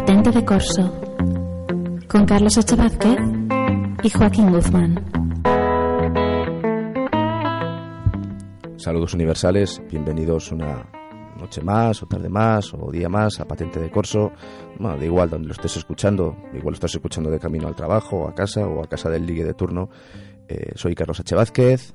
Patente de Corso con Carlos H. Vázquez y Joaquín Guzmán. Saludos universales, bienvenidos una noche más, o tarde más, o día más a Patente de Corso. Bueno, da igual donde lo estés escuchando, igual lo estás escuchando de camino al trabajo, a casa, o a casa del ligue de turno. Eh, soy Carlos H. Vázquez.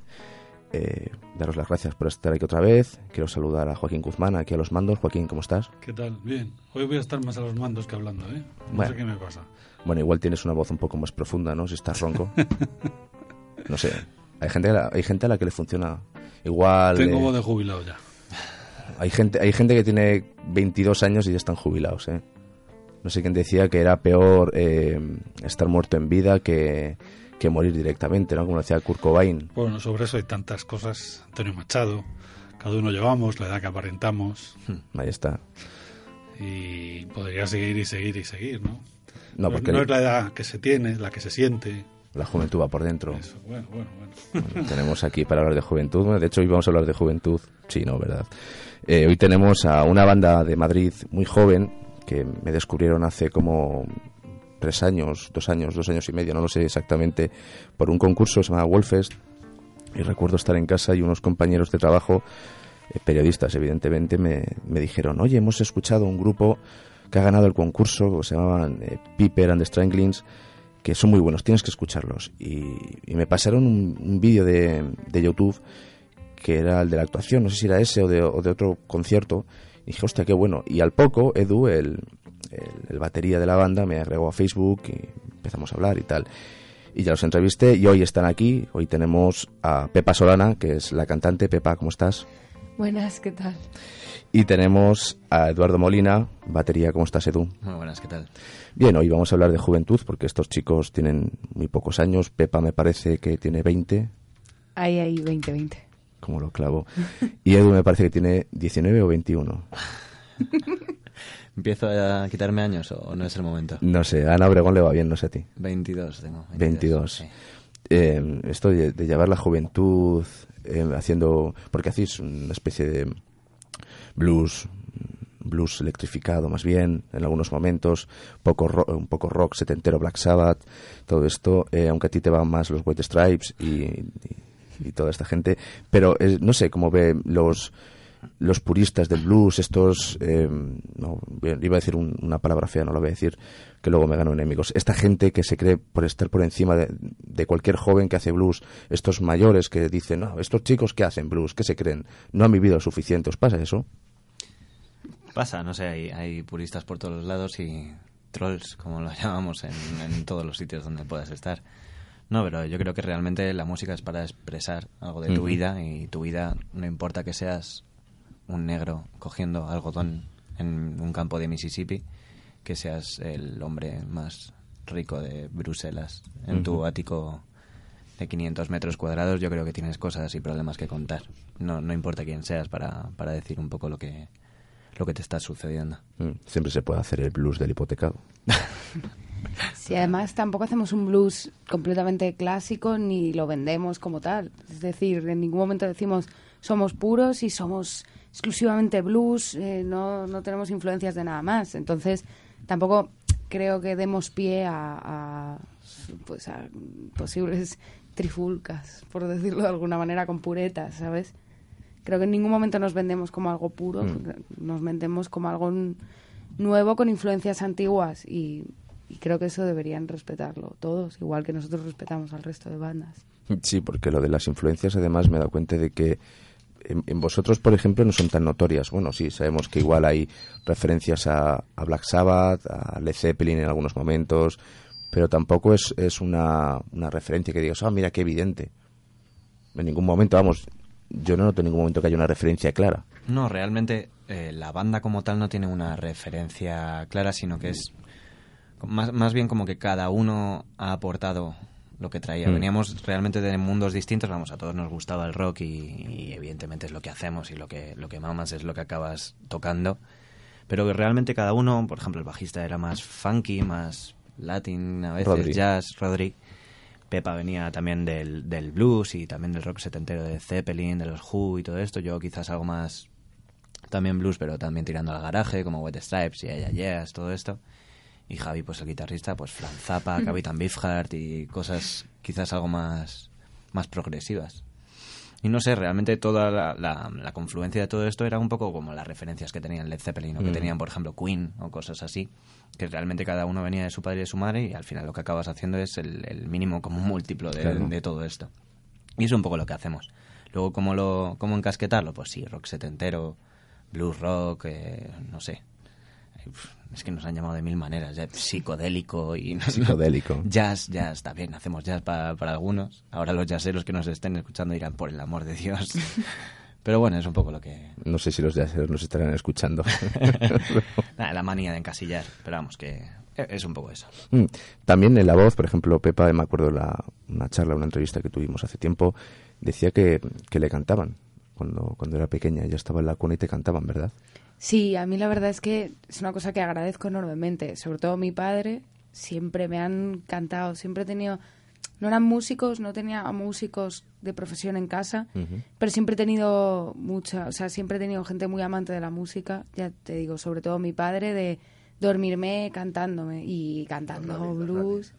Eh, daros las gracias por estar aquí otra vez. Quiero saludar a Joaquín Guzmán, aquí a los mandos. Joaquín, ¿cómo estás? ¿Qué tal? Bien. Hoy voy a estar más a los mandos que hablando, ¿eh? No Bueno. sé qué me pasa. Bueno, igual tienes una voz un poco más profunda, ¿no? Si estás ronco. No sé. Hay gente, a la- hay gente a la que le funciona igual. Tengo eh, voz de jubilado ya. Hay gente, hay gente que tiene 22 años y ya están jubilados, ¿eh? No sé quién decía que era peor eh, estar muerto en vida que, que morir directamente, ¿no? Como decía Kurt Cobain. Bueno, sobre eso hay tantas cosas. Antonio Machado, cada uno llevamos, la edad que aparentamos. Ahí está. Y podría seguir y seguir y seguir, ¿no? No, porque no es la edad que se tiene, la que se siente. la juventud va por dentro. Eso, bueno, bueno, bueno. Bueno, tenemos aquí para hablar de juventud. Bueno, de hecho, hoy vamos a hablar de juventud. Sí, no, ¿verdad? Eh, hoy tenemos a una banda de Madrid muy joven que me descubrieron hace como tres años, dos años, dos años y medio, no lo sé exactamente, por un concurso se llama Wolfest. Y recuerdo estar en casa y unos compañeros de trabajo, eh, periodistas evidentemente, me, me dijeron, oye, hemos escuchado un grupo que ha ganado el concurso, que se llamaban eh, Piper and the Stranglings, que son muy buenos, tienes que escucharlos. Y, y me pasaron un, un vídeo de, de YouTube que era el de la actuación, no sé si era ese o de, o de otro concierto. Y dije, hostia, qué bueno. Y al poco, Edu, el, el, el batería de la banda, me agregó a Facebook y empezamos a hablar y tal. Y ya los entrevisté y hoy están aquí. Hoy tenemos a Pepa Solana, que es la cantante. Pepa, ¿cómo estás? Buenas, ¿qué tal? Y tenemos a Eduardo Molina, batería, ¿cómo estás, Edu? Muy buenas, ¿qué tal? Bien, hoy vamos a hablar de juventud porque estos chicos tienen muy pocos años. Pepa me parece que tiene 20, Ahí, ahí, 2020. como lo clavo. Y Edu me parece que tiene 19 o 21. ¿Empiezo a quitarme años o no es el momento? No sé, a Ana Obregón le va bien, no sé a ti. 22 tengo. 22. sí. Eh, esto de, de llevar la juventud eh, haciendo... Porque hacéis una especie de blues blues electrificado más bien en algunos momentos poco ro- un poco rock setentero Black Sabbath todo esto eh, aunque a ti te van más los White Stripes y, y- y toda esta gente pero eh, no sé cómo ve los los puristas del blues estos eh, no, iba a decir un- una palabra fea no la voy a decir que luego me gano enemigos. Esta gente que se cree por estar por encima de, de cualquier joven que hace blues estos mayores que dicen no estos chicos que hacen blues que se creen no han vivido lo suficiente os pasa eso Pasa, no sé, hay, hay puristas por todos los lados y trolls, como lo llamamos, en, en todos los sitios donde puedas estar. No, pero yo creo que realmente la música es para expresar algo de tu vida y tu vida no importa que seas un negro cogiendo algodón en un campo de Mississippi, que seas el hombre más rico de Bruselas en tu ático de 500 metros cuadrados, yo creo que tienes cosas y problemas que contar. No, no importa quién seas para, para decir un poco lo que, lo que te está sucediendo. Mm, siempre se puede hacer el blues del hipotecado Sí, además tampoco hacemos un blues completamente clásico ni lo vendemos como tal. Es decir, en ningún momento decimos somos puros y somos exclusivamente blues, eh, no, no tenemos influencias de nada más. Entonces, tampoco creo que demos pie a, a, pues a posibles trifulcas, por decirlo de alguna manera, con puretas, ¿sabes? Creo que en ningún momento nos vendemos como algo puro, Mm. nos vendemos como algo nuevo con influencias antiguas y, y creo que eso deberían respetarlo todos, igual que nosotros respetamos al resto de bandas. Sí, porque lo de las influencias, además, me he dado cuenta de que en, vosotros, por ejemplo, no son tan notorias. Bueno, sí, sabemos que igual hay referencias a, a Black Sabbath, a Led Zeppelin en algunos momentos, pero tampoco es, es una, una referencia que digas, ah, mira qué evidente. En ningún momento, vamos, yo no noto en ningún momento que haya una referencia clara. No, realmente eh, la banda como tal no tiene una referencia clara, sino que es más, más bien como que cada uno ha aportado lo que traía. Mm. Veníamos realmente de mundos distintos, vamos, a todos nos gustaba el rock y, y evidentemente es lo que hacemos y lo que, lo que mamas es lo que acabas tocando. Pero que realmente cada uno, por ejemplo, el bajista era más funky, más latin, a veces Rodri. jazz, Rodri. Pepa venía también del, del blues y también del rock setentero de Zeppelin, de los Who y todo esto. Yo quizás algo más también blues, pero también tirando al garaje, como Wet Stripes y Yeah, Yeah, todo esto. Y Javi, pues el guitarrista, pues Franz Zappa, Capitán Beefheart y cosas quizás algo más, más progresivas. Y no sé, realmente toda la, la- la confluencia de todo esto era un poco como las referencias que tenían Led Zeppelin o que Mm. tenían, por ejemplo, Queen o cosas así, que realmente cada uno venía de su padre y de su madre y al final lo que acabas haciendo es el, el mínimo como múltiplo de, Claro. de todo esto. Y es un poco lo que hacemos. Luego, ¿cómo, lo, cómo encasquetarlo? Pues sí, rock setentero, blues rock, eh, no sé. Uf, Es que nos han llamado de mil maneras, ya, psicodélico y no. Psicodélico. Jazz, jazz, está bien, hacemos jazz para, para algunos. Ahora los jazzeros que nos estén escuchando dirán, por el amor de Dios. Pero bueno, es un poco lo que... No sé si los jazzeros nos estarán escuchando. la, la manía de encasillar, pero vamos, que es un poco eso. Mm. También en la voz, por ejemplo, Pepa, me acuerdo la, una charla, una entrevista que tuvimos hace tiempo, decía que, que le cantaban cuando, cuando era pequeña. Ella estaba en la cuna y te cantaban, ¿verdad? Sí, a mí la verdad es que es una cosa que agradezco enormemente. Sobre todo mi padre, siempre me han cantado, siempre he tenido... No eran músicos, no tenía a músicos de profesión en casa, pero siempre he tenido mucha, o sea, siempre he tenido gente muy amante de la música, ya te digo, sobre todo mi padre, de dormirme cantándome y cantando blues.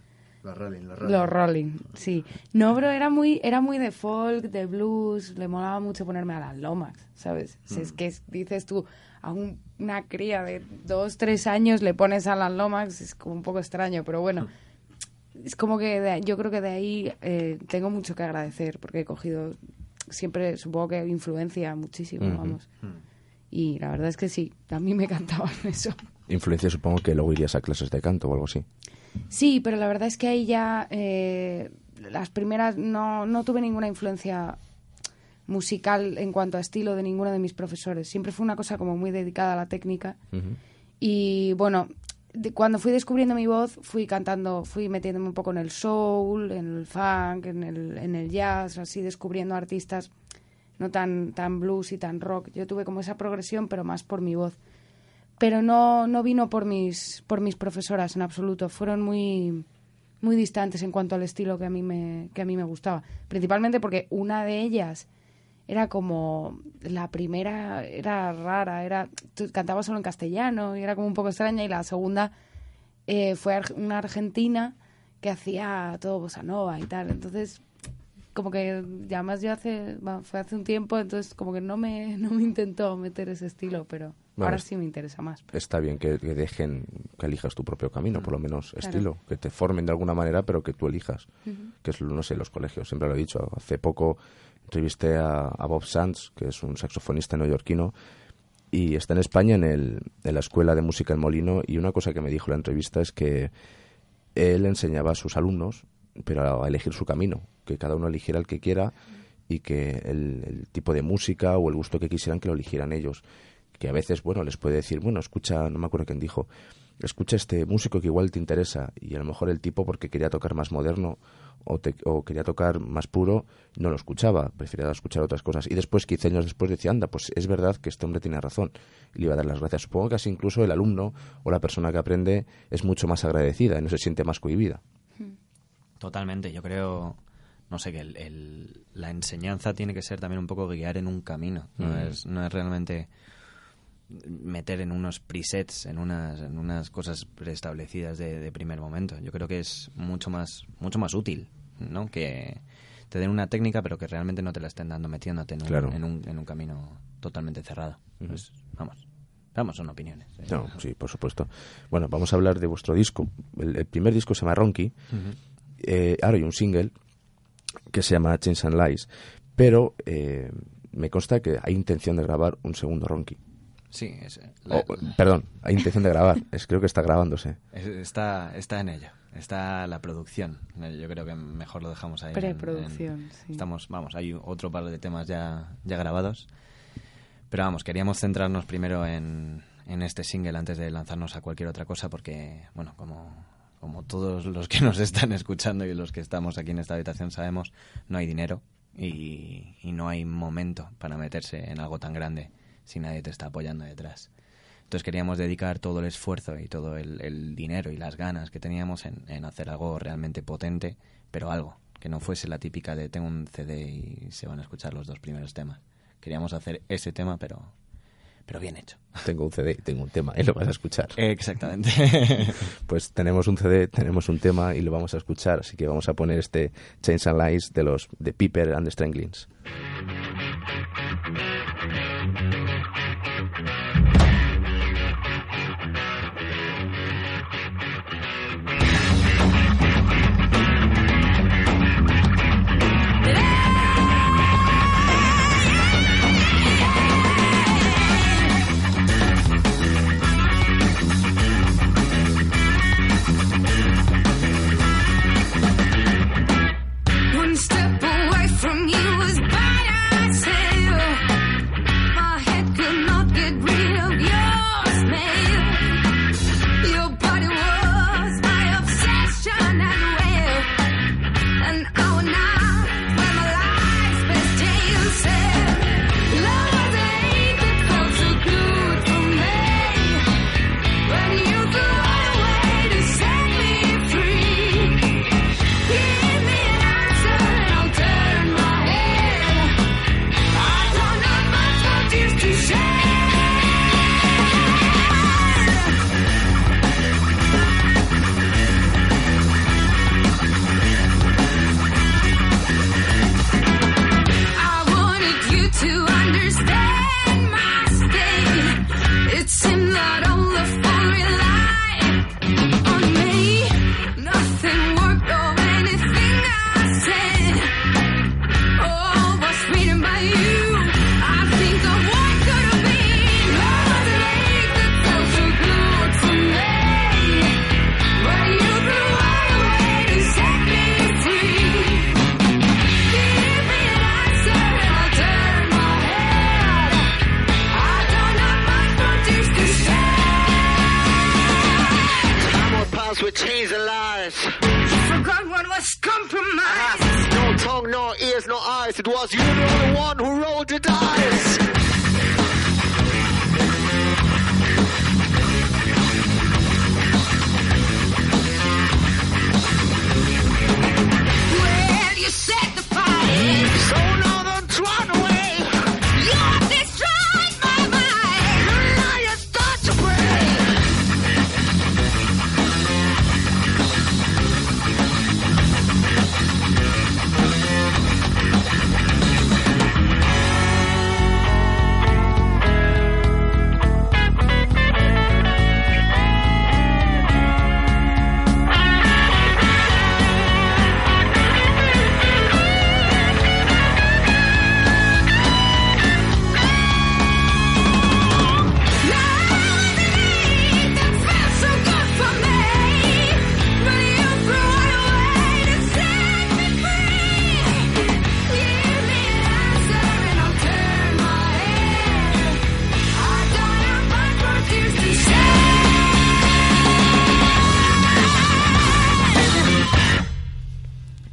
Los Rolling, los Rolling. Los Rolling, sí. No, pero era muy, era muy de folk, de blues, le molaba mucho ponerme a las lomas, ¿sabes? Si Es que es- dices tú, a un- una cría de dos, tres años le pones a las lomas, es como un poco extraño, pero bueno. Es como que de- yo creo que de ahí eh, tengo mucho que agradecer, porque he cogido, siempre supongo que influencia muchísimo, vamos. Y la verdad es que sí, a mí me cantaban eso. Influencia, supongo que luego irías a clases de canto o algo así. Sí, pero la verdad es que ahí ya eh, las primeras no, no tuve ninguna influencia musical en cuanto a estilo de ninguno de mis profesores. Siempre fue una cosa como muy dedicada a la técnica. Y bueno, de- cuando fui descubriendo mi voz, fui cantando, fui metiéndome un poco en el soul, en el funk, en el, en el jazz, así descubriendo artistas no tan, tan blues y tan rock. Yo tuve como esa progresión, pero más por mi voz. Pero no, no vino por mis, por mis profesoras en absoluto. Fueron muy, muy distantes en cuanto al estilo que a mí me, que a mí me gustaba. Principalmente porque una de ellas era como la primera era rara, era cantaba solo en castellano y era como un poco extraña y la segunda eh, fue una argentina que hacía todo bossa nova y tal. Entonces como que ya más yo hace fue hace un tiempo, entonces como que no me no me intentó meter ese estilo, pero Vale. ahora sí me interesa más. Está bien que, que dejen que elijas tu propio camino, por lo menos Claro. estilo, que te formen de alguna manera, pero que tú elijas. Que es, no sé, los colegios, siempre lo he dicho. Hace poco entrevisté a, a Bob Sands, que es un saxofonista neoyorquino, y está en España en, el, en la Escuela de Música El Molino, y una cosa que me dijo en la entrevista es que él enseñaba a sus alumnos, pero a elegir su camino, que cada uno eligiera el que quiera y que el, el tipo de música o el gusto que quisieran que lo eligieran ellos. Que a veces, bueno, les puede decir, bueno, escucha, no me acuerdo quién dijo, escucha este músico que igual te interesa y a lo mejor el tipo porque quería tocar más moderno o, te- o quería tocar más puro no lo escuchaba, prefería escuchar otras cosas y después 15 años después decía, anda, pues es verdad que este hombre tiene razón y le iba a dar las gracias. Supongo que así incluso el alumno o la persona que aprende es mucho más agradecida y no se siente más cohibida. Totalmente, yo creo, no sé, que el- el- la enseñanza tiene que ser también un poco guiar en un camino, no, Mm. es, no es realmente meter en unos presets, en unas, en unas cosas preestablecidas de, de primer momento. Yo creo que es mucho más, mucho más útil, ¿no? Que te den una técnica, pero que realmente no te la estén dando metiéndote en un, en un, en un camino totalmente cerrado. Pues, vamos, vamos, son opiniones. ¿eh? No, sí, por supuesto. Bueno, vamos a hablar de vuestro disco. El, el primer disco se llama Ronky. Eh, ahora hay un single que se llama Chains and Lies. Pero eh, me consta que hay intención de grabar un segundo Ronky. Sí, es- la- Oh, perdón, hay intención de grabar. Es, creo que está grabándose. es- está, está en ello. está la producción. Eh, Yo creo que mejor lo dejamos ahí. en- Preproducción, en- sí. Estamos, vamos, hay otro par de temas ya, ya grabados. Pero vamos, queríamos centrarnos primero en, en este single antes de lanzarnos a cualquier otra cosa porque, bueno, como, como todos los que nos están escuchando y los que estamos aquí en esta habitación sabemos, no hay dinero y, y no hay momento para meterse en algo tan grande si nadie te está apoyando detrás. Entonces queríamos dedicar todo el esfuerzo y todo el, el dinero y las ganas que teníamos en, en hacer algo realmente potente, pero algo, que no fuese la típica de tengo un CD y se van a escuchar los dos primeros temas. Queríamos hacer ese tema, pero, pero bien hecho. Tengo un CD, tengo un tema y lo vas a escuchar. Exactamente. Pues tenemos un CD, tenemos un tema y lo vamos a escuchar, así que vamos a poner este Chains and Lies de los de Piper and the Stranglings. Was you, the only one who rolled the dice.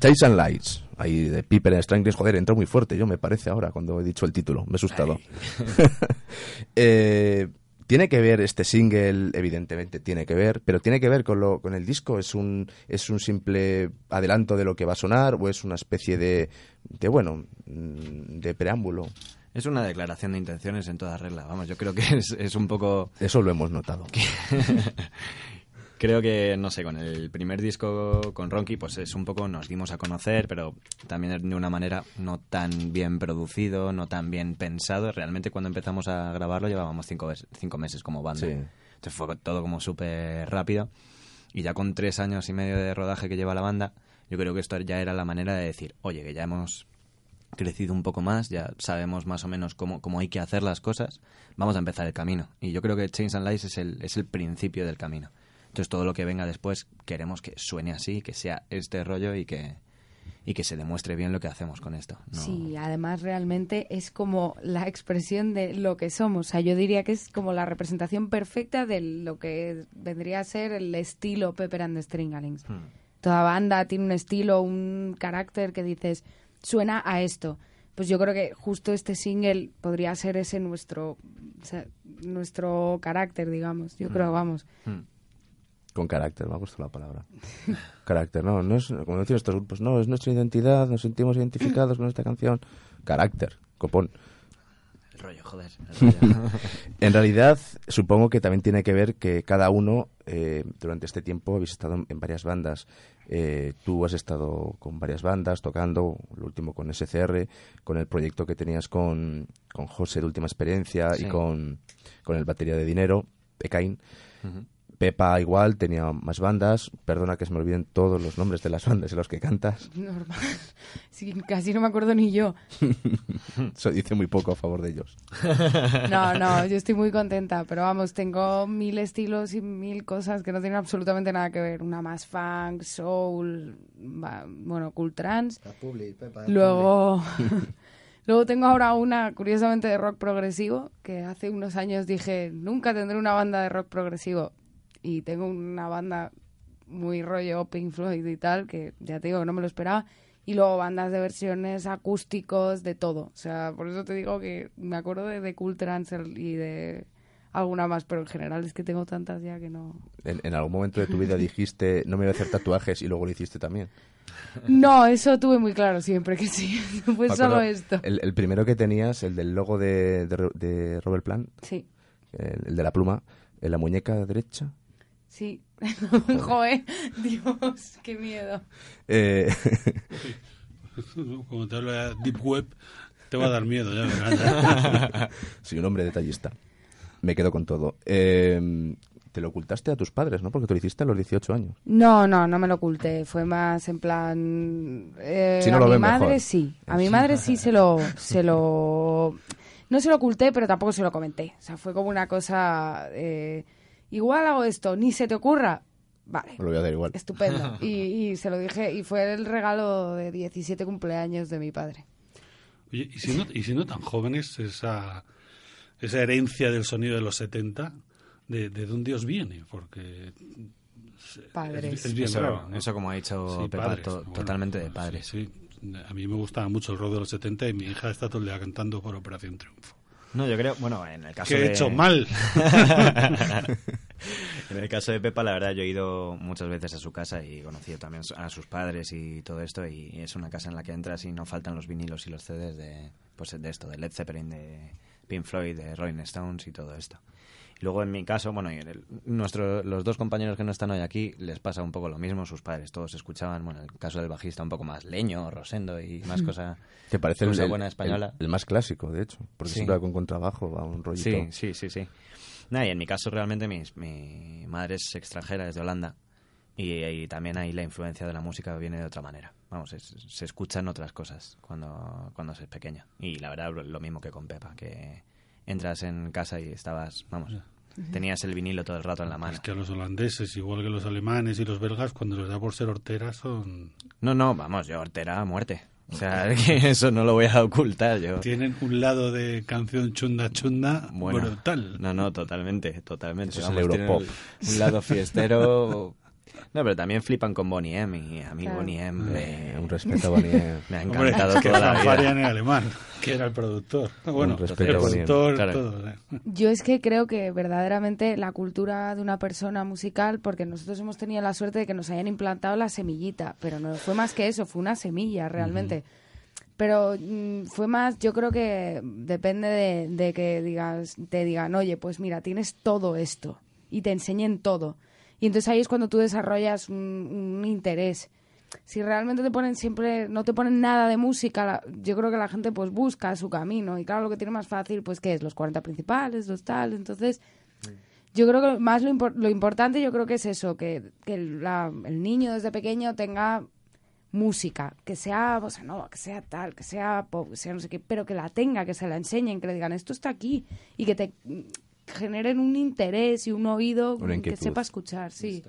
Chains and Lights, ahí de Piper and the Stranglings. Joder, entró muy fuerte, yo me parece ahora cuando he dicho el título, me he asustado. Eh, tiene que ver este single, evidentemente tiene que ver, pero tiene que ver con, lo, con el disco. ¿Es un, ¿Es un simple adelanto de lo que va a sonar o es una especie de, de bueno, mm, de preámbulo? Es una declaración de intenciones en toda regla. Vamos, yo creo que es, es un poco... Eso lo hemos notado. Creo que, no sé, con el primer disco con Ronky, pues es un poco nos dimos a conocer, pero también de una manera no tan bien producido, no tan bien pensado. Realmente cuando empezamos a grabarlo llevábamos cinco, cinco meses como banda. Sí. Entonces fue todo como súper rápido. Y ya con tres años y medio de rodaje que lleva la banda, yo creo que esto ya era la manera de decir, oye, que ya hemos crecido un poco más, ya sabemos más o menos cómo, cómo hay que hacer las cosas, vamos a empezar el camino. Y yo creo que Chains and Lies es el, es el principio del camino. Entonces todo lo que venga después queremos que suene así, que sea este rollo y que, y que se demuestre bien lo que hacemos con esto. ¿no? Sí, además realmente es como la expresión de lo que somos. O sea, yo diría que es como la representación perfecta de lo que vendría a ser el estilo Pepper and the Stringalings. Hmm. Toda banda tiene un estilo, un carácter que dices, suena a esto. Pues yo creo que justo este single podría ser ese nuestro, o sea, nuestro carácter, digamos. Yo creo, vamos. Hmm. Con carácter, me ha gustado la palabra. carácter, no, no es, como decían estos grupos, no, es nuestra identidad, nos sentimos identificados con esta canción. Carácter, copón. El rollo, joder. el rollo. En realidad, supongo que también tiene que ver que cada uno, eh, durante este tiempo, habéis estado en, varias bandas. Eh, tú has estado con varias bandas, tocando, lo último con SCR, con el proyecto que tenías con, con José de Última Experiencia Sí. y con, con el Batería de Dinero, Ekain. Ujú. Pepa igual, tenía más bandas. Perdona que se me olviden todos los nombres de las bandas en los que cantas. Normal. Sí, casi no me acuerdo ni yo. Eso dice muy poco a favor de ellos. No, no, yo estoy muy contenta, pero vamos, tengo mil estilos y mil cosas que no tienen absolutamente nada que ver. Una más funk, soul, bueno, cool trance. La Publi, Pepa, Luego, luego tengo ahora una, curiosamente, de rock progresivo, que hace unos años dije, nunca tendré una banda de rock progresivo. Y tengo una banda muy rollo Pink Floyd y tal, que ya te digo que no me lo esperaba. Y luego bandas de versiones acústicos, de todo. O sea, por eso te digo que me acuerdo de, de Cool Trance y de alguna más, pero en general es que tengo tantas ya que no... En, en algún momento de tu vida dijiste, no me voy a hacer tatuajes y luego lo hiciste también. No, eso tuve muy claro siempre que sí. Fue Pues solo esto. El, el primero que tenías, el del logo de, de, de Robert Plant, Sí. el, el de la pluma, en la muñeca derecha. Sí. Joder, Dios, qué miedo. Eh, Como te hablo de Deep Web, te va a dar miedo, ya soy un hombre detallista. Me quedo con todo. Eh, te lo ocultaste a tus padres, ¿no? Porque te lo hiciste a los 18 años. No, no, no me lo oculté. Fue más en plan. eh, Si no a lo mi madre mejor. sí. A mi madre sí se lo, se lo. No se lo oculté, pero tampoco se lo comenté. O sea, fue como una cosa. eh, igual hago esto, ni se te ocurra. Vale. Me lo voy a dar igual. Estupendo. Y, y se lo dije, y fue el regalo de 17 cumpleaños de mi padre. Oye, ¿y si no, y si no tan jóvenes, esa, esa herencia del sonido de los 70, ¿de, de dónde os viene? Porque es- Padres. es, es bien Eso- raro. ¿no? eso como ha dicho Sí, Pepa, padres, to- bueno, totalmente de sí, padres. Sí, A mí me gustaba mucho el rock de los 70 y mi hija está todo el día cantando por Operación Triunfo. No, yo creo, bueno, en el caso ¿Qué de... he hecho mal? en el caso de Pepa, la verdad, yo he ido muchas veces a su casa y he conocido también a sus padres y todo esto. Y es una casa en la que entras y no faltan los vinilos y los CDs de, pues, de esto, de Led Zeppelin, de Pink Floyd, de Rolling Stones y todo esto. Luego en mi caso, bueno, y en el- nuestro, los dos compañeros que no están hoy aquí les pasa un poco lo mismo. Sus padres todos escuchaban, bueno, en el caso del bajista un poco más leño, rosendo y más cosa, Que parece el, buena española. el- el más clásico, de hecho. Porque Sí. siempre va con contrabajo, va un rollito. Sí, sí, sí, sí. Nada, y en mi caso realmente mis- mi madre es extranjera, es de Holanda. Y, y también ahí la influencia de la música viene de otra manera. Vamos, es- se escuchan otras cosas cuando, cuando se es pequeña. Y la verdad, lo, lo mismo que con Pepa, que entras en casa y estabas, vamos, tenías el vinilo todo el rato en la mano. Es que a los holandeses, igual que los alemanes y los belgas, cuando les da por ser horteras, son No, no, vamos, yo hortera a muerte. O sea, que eso no lo voy a ocultar yo. tienen un lado de canción chunda chunda Bueno, brutal. No, no, totalmente, totalmente. Eso es el Vamos, Europop. Un lado fiestero. No, pero también flipan con Bonnie M. Y a mí Claro. Bonnie M Eh, me, un respeto a Bonnie. me ha Hombre, encantado que toda la vida. en alemán, que era el productor. Bueno, respeto el a Bonnie M. productor, Claro. todo. ¿eh? Yo es que creo que verdaderamente la cultura de una persona musical, porque nosotros hemos tenido la suerte de que nos hayan implantado la semillita, pero no fue más que eso, fue una semilla realmente. Pero mm, fue más, yo creo que depende de, de que digas, te digan, oye, pues mira, tienes todo esto y te enseñen todo. Y entonces ahí es cuando tú desarrollas un, un interés. Si realmente te ponen siempre, no te ponen nada de música, la- yo creo que la gente pues busca su camino. Y claro, lo que tiene más fácil, pues, ¿qué es? Los 40 principales, los tal. Entonces, yo creo que más lo, impor- lo importante yo creo que es eso, que, que la- el niño desde pequeño tenga música, que sea bossa nova, que sea tal, que sea pop, que sea no sé qué, pero que la tenga, que se la enseñen, que le digan esto está aquí y que te generen un interés y un oído que sepa escuchar, sí.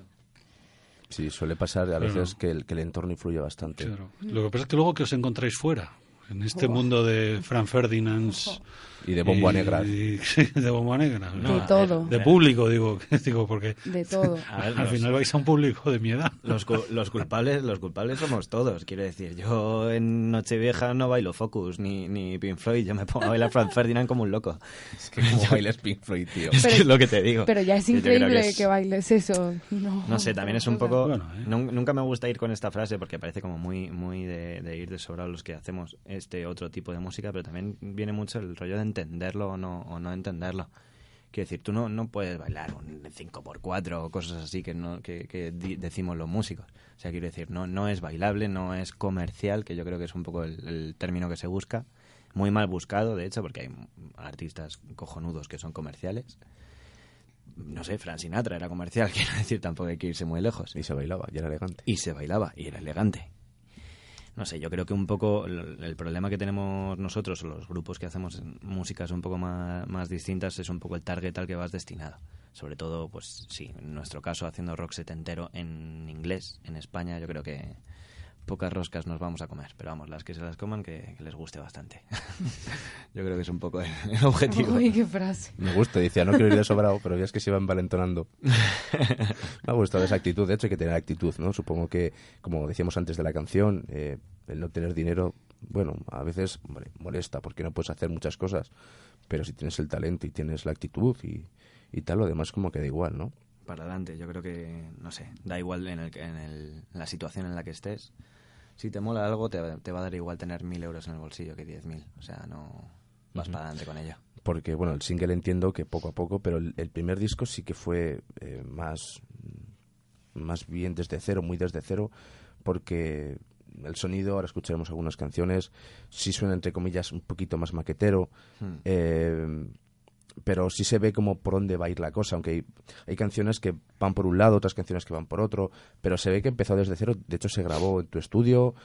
Sí, suele pasar a veces que el, que el entorno influye bastante. Claro. Lo que pasa es que luego que os encontráis fuera, en este mundo de Fran Ferdinand Y de bomba negra. sí, de bomba negra. De todo. De público, digo, digo porque De todo. A ver, al los- final vais a un público de mi edad. Los, los culpables los culpables somos todos, quiero decir. Yo en Nochevieja no bailo Focus ni, ni Pink Floyd, yo me pongo a bailar Franz Ferdinand como un loco. Es que como bailes Pink Floyd, tío. Es que Pero- es lo que te digo. Pero ya es Que increíble que que, es- bailes eso. No, No sé, también es un poco... Bueno, ¿eh? nun- Nunca me gusta ir con esta frase porque parece como muy, muy de, de ir de sobrado los que hacemos este otro tipo de música, pero también viene mucho el rollo de entenderlo o no, o no entenderlo. Quiero decir, tú no, no puedes bailar un 5x4 o cosas así que, no, que, que di- decimos los músicos. O sea, quiero decir, no, no es bailable, no es comercial, que yo creo que es un poco el, el término que se busca. Muy mal buscado, de hecho, porque hay artistas cojonudos que son comerciales. No sé, Frank Sinatra era comercial, quiero decir, tampoco hay que irse muy lejos. Y se bailaba, y era elegante. Y se bailaba, y era elegante. No sé, yo creo que un poco el, problema que tenemos nosotros, los grupos que hacemos músicas un poco más, más distintas, es un poco el target al que vas destinado. Sobre todo, pues sí, en nuestro caso, haciendo rock setentero en inglés, en España, yo creo que pocas roscas nos vamos a comer. Pero vamos, las que se las coman, que, que les guste bastante. yo creo que es un poco el, el objetivo. Uy, qué frase. Me gusta, decía, no quiero ir de sobrado, pero ya es que se iba envalentonando. Me ha gustado esa actitud, de hecho hay que tener actitud, ¿no? Supongo que, como decíamos antes de la canción, eh, el no tener dinero, bueno, a veces hombre, molesta porque no puedes hacer muchas cosas, pero si tienes el talento y tienes la actitud y, y tal, lo demás como que da igual, ¿no? para adelante. Yo creo que, no sé, da igual en, el, en, el- en la situación en la que estés. Si te mola algo, te, te va a dar igual tener mil euros en el bolsillo que diez mil. O sea, no vas para adelante con ello. Porque, bueno, el single entiendo que poco a poco, pero el, el primer disco sí que fue eh, más, más bien desde cero, muy desde cero, porque el sonido, ahora escucharemos algunas canciones, sí suena entre comillas un poquito más maquetero, Hmm. eh, pero sí se ve como por dónde va a ir la cosa, aunque hay, hay canciones que van por un lado, otras canciones que van por otro, pero se ve que empezó desde cero, de hecho se grabó en tu estudio,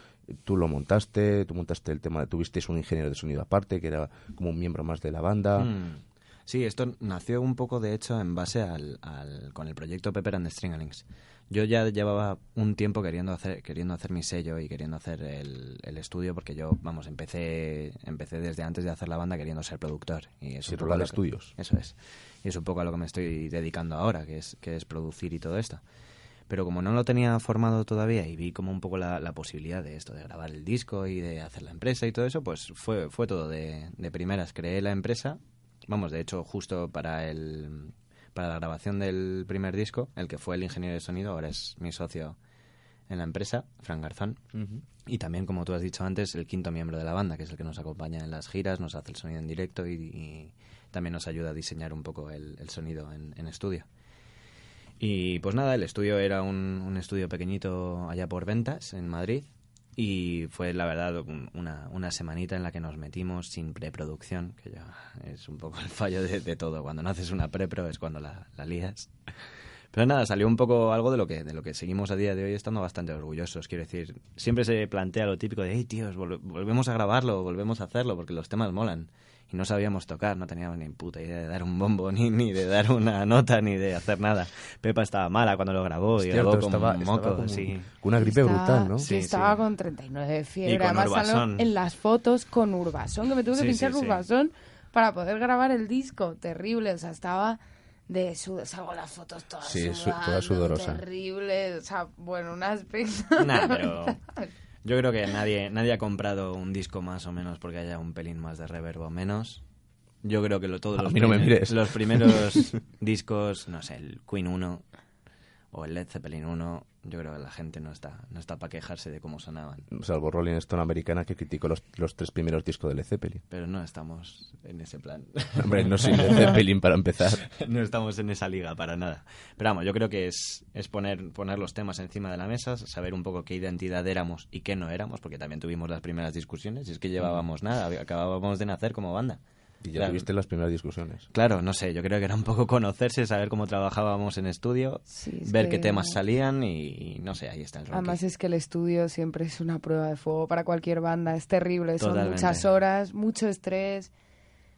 tú lo montaste, tú montaste el tema, tuvisteis un ingeniero de sonido aparte, que era como un miembro más de la banda. Mm. Sí, esto nació un poco, de hecho, en base al, al- con el proyecto Pepper and the Stringalings. Yo ya llevaba un tiempo queriendo hacer, queriendo hacer mi sello y queriendo hacer el, el estudio, porque yo, vamos, empecé, empecé desde antes de hacer la banda queriendo ser productor. Y es Sí, un poco Rural lo que- Studios. Eso es. Y es un poco a lo que me estoy dedicando ahora, que es, que es producir y todo esto. Pero como no lo tenía formado todavía y vi como un poco la, la posibilidad de esto, de grabar el disco y de hacer la empresa y todo eso, pues fue, fue todo de, de primeras. Creé la empresa, vamos, de hecho, justo para el para la grabación del primer disco, el que fue el ingeniero de sonido, ahora es mi socio en la empresa, Fran Garzón. Y también, como tú has dicho antes, el quinto miembro de la banda, que es el que nos acompaña en las giras, nos hace el sonido en directo y, y también nos ayuda a diseñar un poco el, el sonido en, en estudio. Y pues nada, el estudio era un, un estudio pequeñito allá por ventas, en Madrid. Y fue, la verdad, un- una, una semanita en la que nos metimos sin preproducción, que ya es un poco el fallo de, todo. Cuando no haces una prepro es cuando la, la lías. Pero nada, salió un poco algo de lo que de lo que seguimos a día de hoy estando bastante orgullosos. Quiero decir, siempre se plantea lo típico de, hey, tíos, volve- volvemos a grabarlo, volvemos a hacerlo, porque los temas molan. Y no sabíamos tocar, no teníamos ni puta idea de dar un bombo, ni, ni de dar una nota, ni de hacer nada. Pepa estaba mala cuando lo grabó, y grabó Cierto, como estaba, un estaba moco, como sí. con una gripe Estaba- brutal, ¿no? sí, Sí, estaba sí. con 39 de fiebre. Y con Además, en las fotos con Urbasón, que me tuve que Sí, pinchar sí, sí. Urbasón para poder grabar el disco. Terrible, o sea, estaba de sudor. Salgo las fotos todas Sí, sudando, toda sudorosa. Terrible, o sea, bueno, un aspecto. Nah, pero yo creo que nadie, nadie ha comprado un disco más o menos porque haya un pelín más de reverb o menos. Yo creo que lo, todos los, no los primeros discos, no sé, el Queen 1 o el Led Zeppelin 1, yo creo que la gente no está, no está para quejarse de cómo sonaban. Salvo Rolling Stone americana que criticó los, los tres primeros discos de Led Zeppelin. Pero no estamos en ese plan. Hombre, no soy Led Zeppelin para empezar. no estamos en esa liga para nada. Pero vamos, yo creo que es, es poner, poner los temas encima de la mesa, saber un poco qué identidad éramos y qué no éramos, porque también tuvimos las primeras discusiones y es que llevábamos nada, acabábamos de nacer como banda. Y ya Claro. tuviste las primeras discusiones. Claro, no sé, yo creo que era un poco conocerse, saber cómo trabajábamos en estudio, Sí, es ver que- qué temas salían y, y no sé, ahí está el Además Rocky. es que el estudio siempre es una prueba de fuego para cualquier banda, es terrible, son muchas horas, mucho estrés,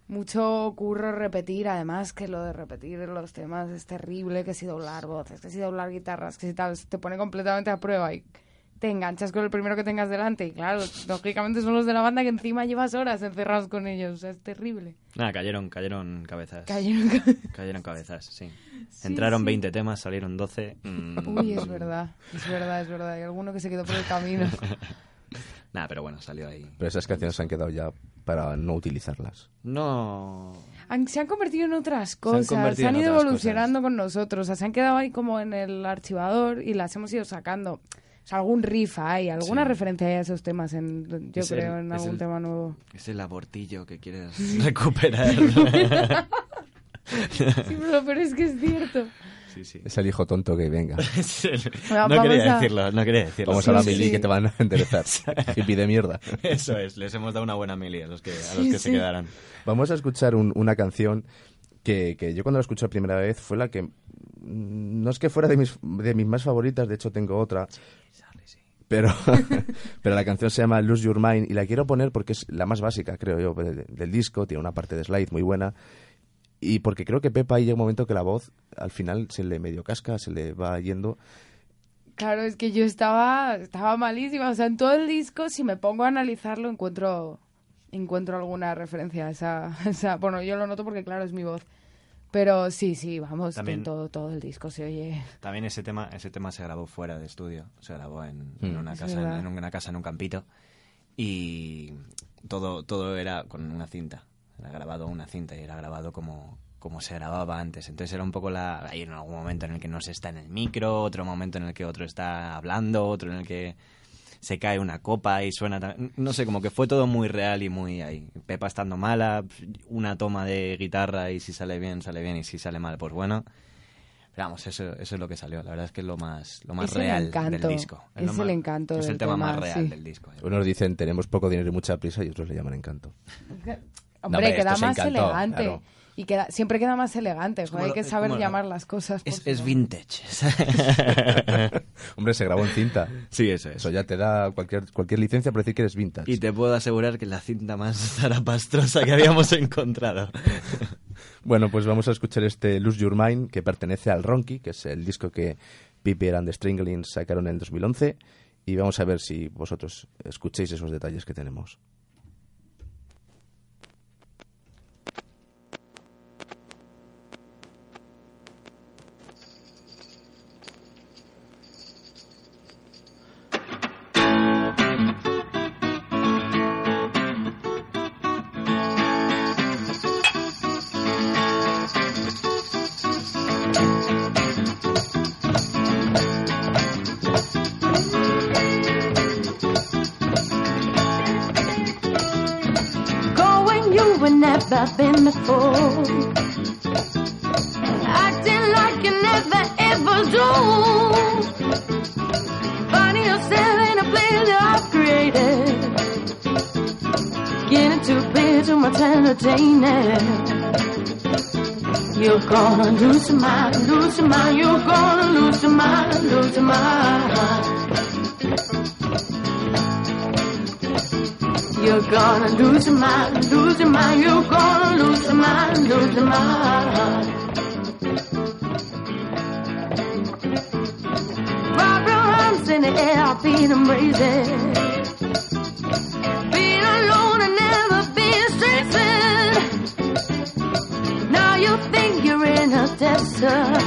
mucho curro repetir, además que lo de repetir los temas es terrible, que si doblar voces, que si doblar guitarras, que si tal, te pone completamente a prueba y te enganchas con el primero que tengas delante y claro, lógicamente son los de la banda que encima llevas horas encerrados con ellos, o sea, es terrible. Nada, cayeron, cayeron cabezas. Cayeron Cayeron cabezas, sí. Entraron sí. 20 temas, salieron 12. mm, Uy, es verdad, es verdad, es verdad, hay alguno que se quedó por el camino. Nada, pero bueno, salió ahí. Pero esas canciones se han quedado ya para no utilizarlas. No. Han- se han convertido en otras cosas, se, han ido evolucionando con nosotros, o sea, se han quedado ahí como en el archivador y las hemos ido sacando. O sea, algún riff hay, alguna Sí. referencia hay a esos temas, en, yo Es creo, el- en algún el- tema nuevo. Es el abortillo que quieres recuperar. Sí, pero, pero es que es cierto. sí, sí. Es el hijo tonto que venga. No quería a- decirlo, no quería decirlo. Vamos a la Sí, mili que te van a enderezar. Hippie de mierda. Eso es, les hemos dado una buena mili a los que, a los Sí, que se sí. quedaran. Vamos a escuchar un- una canción que, que yo cuando la escuché la primera vez fue la que... No es que fuera de mis, de mis más favoritas, de hecho tengo otra. Pero, pero la canción se llama Lose Your Mind y la quiero poner porque es la más básica, creo yo, de- del disco. Tiene una parte de slide muy buena. Y porque creo que Pepa ahí llega un momento que la voz al final se le medio casca, se le va yendo. Claro, es que yo estaba, estaba malísima. O sea, en todo el disco, si me pongo a analizarlo, encuentro, encuentro alguna referencia a esa, a esa- Bueno, yo lo noto porque, claro, es mi voz. Pero sí, sí, vamos, También- en todo, todo el disco se oye. También ese tema, ese tema se grabó fuera de estudio, se grabó en, en Mm. una Es casa, verdad. en una casa en un campito y todo, todo era con una cinta, era grabado una cinta y era grabado como, como se grababa antes. Entonces era un poco la, hay en algún momento en el que no se está en el micro, otro momento en el que otro está hablando, otro en el que se cae una copa y suena tan- no sé como que fue todo muy real y muy ahí Pepa estando mala una toma de guitarra y si sale bien sale bien y si sale mal pues bueno pero vamos eso eso es lo que salió la verdad es que es lo más lo más Es el real encanto, del disco es lo el más- encanto es el tema, más tema, real sí. del disco Unos dicen tenemos poco dinero y mucha prisa y otros le llaman encanto. Hombre, hombre, queda más encantó, elegante. claro. Y queda, siempre queda más elegante. joder, hay que saber llamar las cosas. es, es vintage Hombre, se grabó en cinta. sí eso es Eso ya te da cualquier, cualquier licencia para decir que eres vintage. y te puedo asegurar que es la cinta más zarapastrosa que habíamos encontrado Bueno, pues vamos a escuchar este Lose Your Mind, que pertenece al Ronky, que es el disco que Piper and the Stringlings sacaron en el 2011. Y vamos a ver si vosotros escuchéis esos detalles que tenemos. Never been before. Acting like you never ever do. Finding yourself in a place that I've created. Getting too big to much entertaining. You're gonna lose your mind, lose your mind. You're gonna lose your mind, lose your mind. You're gonna lose your mind, lose your mind. You're gonna lose your mind, lose your mind. Wrap your arms in the air, beat them brazen. Being alone and never being stressing. Now you think you're in a desert.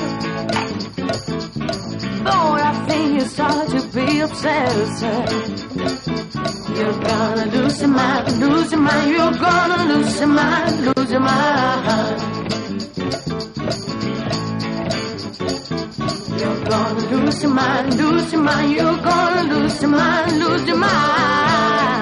Lord, I think you start to be obsessed. You're gonna lose your mind, lose your mind. You're gonna lose your mind, lose your mind. You're gonna lose your mind, lose your mind. You're gonna lose your mind, lose your mind.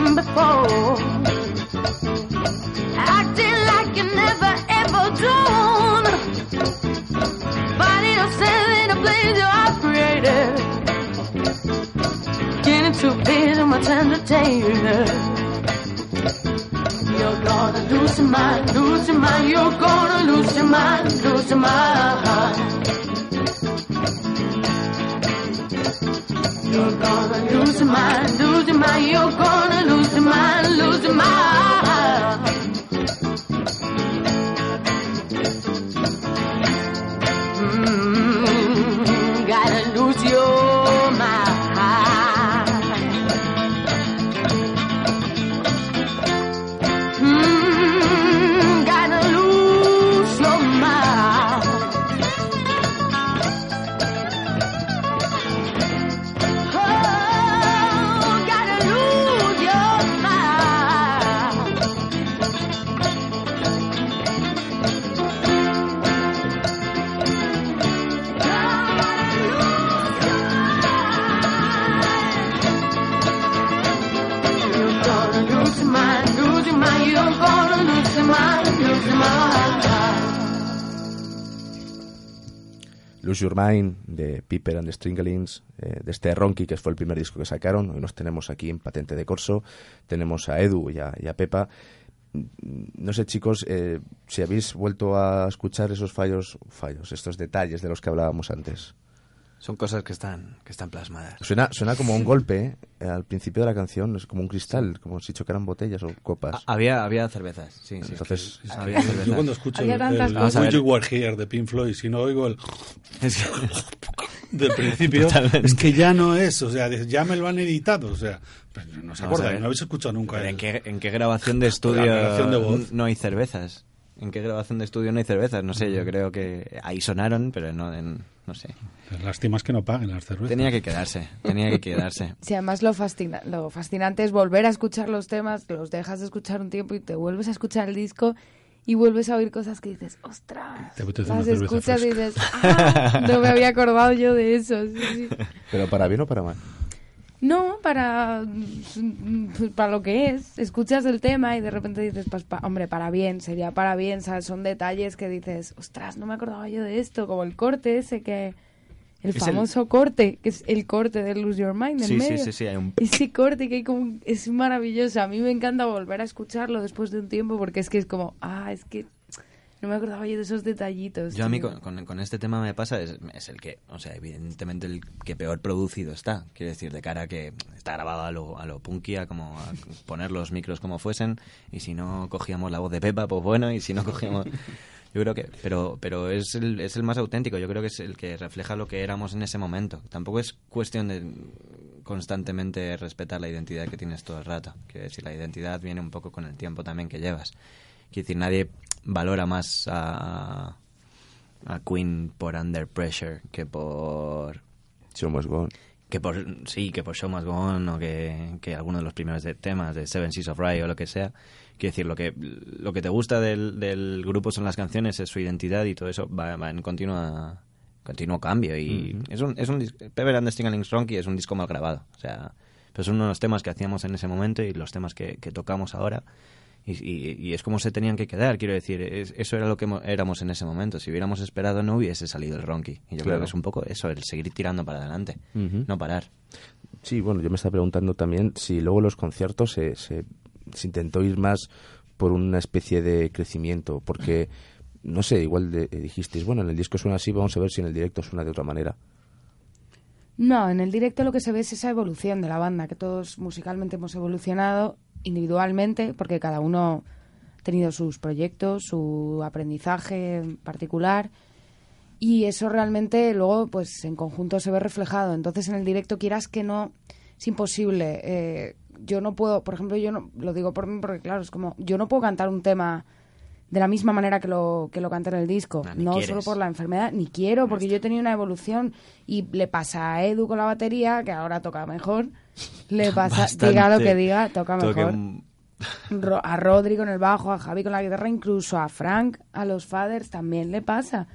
Nothing before. Acting like you never ever done. Finding yourself in a place you are created. Getting too my time to You're gonna lose your mind, lose your mind. You're gonna lose your mind, lose your mind. You're gonna lose your mind, lose your mind. You're gonna lose your mind, lose Your Mind de Piper and the Stringlings, eh, de este Ronky, que fue el primer disco que sacaron. Hoy nos tenemos aquí en Patente de Corso. Tenemos a Edu y a, y a Pepa. Mm, No sé, chicos, eh, si habéis vuelto a escuchar esos fallos, fallos, estos detalles de los que hablábamos antes. Son cosas que están, que están plasmadas. Suena, suena como un golpe eh, al principio de la canción, es como un cristal, como si chocaran botellas o copas. Había, había cervezas, sí, sí. Entonces, Había cervezas. Yo cuando escucho Había el, tantas el cosas. Wish You Were Here de Pink Floyd, si no oigo el Es que- del principio, Totalmente. es que ya no es, o sea, ya me lo han editado, o sea, pero no se Vamos a acuerda, ver. no habéis escuchado nunca. ¿En el- qué, ¿En qué grabación de estudio La grabación de voz. no hay cervezas? ¿En qué grabación de estudio no hay cervezas? No sé, yo creo que ahí sonaron, pero no, en- no sé. Lástima es que no paguen las cervezas. Tenía que quedarse, tenía que quedarse. Sí, además lo, fascina lo fascinante es volver a escuchar los temas, los dejas de escuchar un tiempo y te vuelves a escuchar el disco y vuelves a oír cosas que dices, ostras, Te las escuchas y fresca. dices, ah, no me había acordado yo de eso. sí, sí. ¿Pero para bien o para mal? No, para, mm, para lo que es. Escuchas el tema y de repente dices, pues, pa- hombre, para bien, sería para bien. ¿sabes? Son detalles que dices, ostras, no me acordaba yo de esto. Como el corte ese que... El Es el- famoso corte, que es el corte de Lose Your Mind en Sí, sí, medio. sí, sí, hay un- Ese corte que hay como... Es maravilloso. A mí me encanta volver a escucharlo después de un tiempo porque es que es como, ah, es que no me acordaba yo de esos detallitos. Yo a mí con, con- con este tema me pasa, es, es el que, o sea, evidentemente el que peor producido está. Quiero decir, de cara a que está grabado a lo, a lo punky, a como a poner los micros como fuesen, y si no cogíamos la voz de Pepa, pues bueno, y si no cogíamos... Yo creo que, pero, pero es el, es el más auténtico, yo creo que es el que refleja lo que éramos en ese momento. Tampoco es cuestión de constantemente respetar la identidad que tienes todo el rato. Quiero decir, la identidad viene un poco con el tiempo también que llevas. Quiero decir, nadie valora más a, a Queen por Under Pressure que por Show must go on. que por sí que por Show Must Go On o que, que alguno de los primeros de- temas de Seven Seas of Rye o lo que sea. Quiero decir lo que lo que te gusta del, del grupo son las canciones es su identidad y todo eso va, va en continua continuo cambio y es un es un Pepper and the Ronky es un disco mal grabado o sea pero son unos temas que hacíamos en ese momento y los temas que, que tocamos ahora y, y- y es como se tenían que quedar, quiero decir, es- eso era lo que mo- éramos en ese momento. Si hubiéramos esperado no hubiese salido el Ronky. Y yo creo que es un poco eso, el seguir tirando para adelante, no parar. Sí, bueno, yo me estaba preguntando también si luego los conciertos se, se, se intentó ir más por una especie de crecimiento, porque, no sé, igual de- dijisteis, bueno, en el disco suena así, vamos a ver si en el directo suena de otra manera. No, en el directo lo que se ve es esa evolución de la banda, que todos musicalmente hemos evolucionado individualmente, porque cada uno ha tenido sus proyectos, su aprendizaje particular, y eso realmente luego, pues en conjunto se ve reflejado. Entonces, en el directo, quieras que no, es imposible. Eh, yo no puedo, por ejemplo, yo no, lo digo por mí porque, claro, es como, yo no puedo cantar un tema de la misma manera que lo, que lo canté en el disco. No, ni no quieres. solo por la enfermedad, ni quiero, porque yo he tenido una evolución y le pasa a Edu con la batería, que ahora toca mejor. Le pasa, Bastante. diga lo que diga, toca Toque mejor. un- Ro- a Rodri con el bajo, a Javi con la guitarra, incluso a Frank, a los Fathers también le pasa.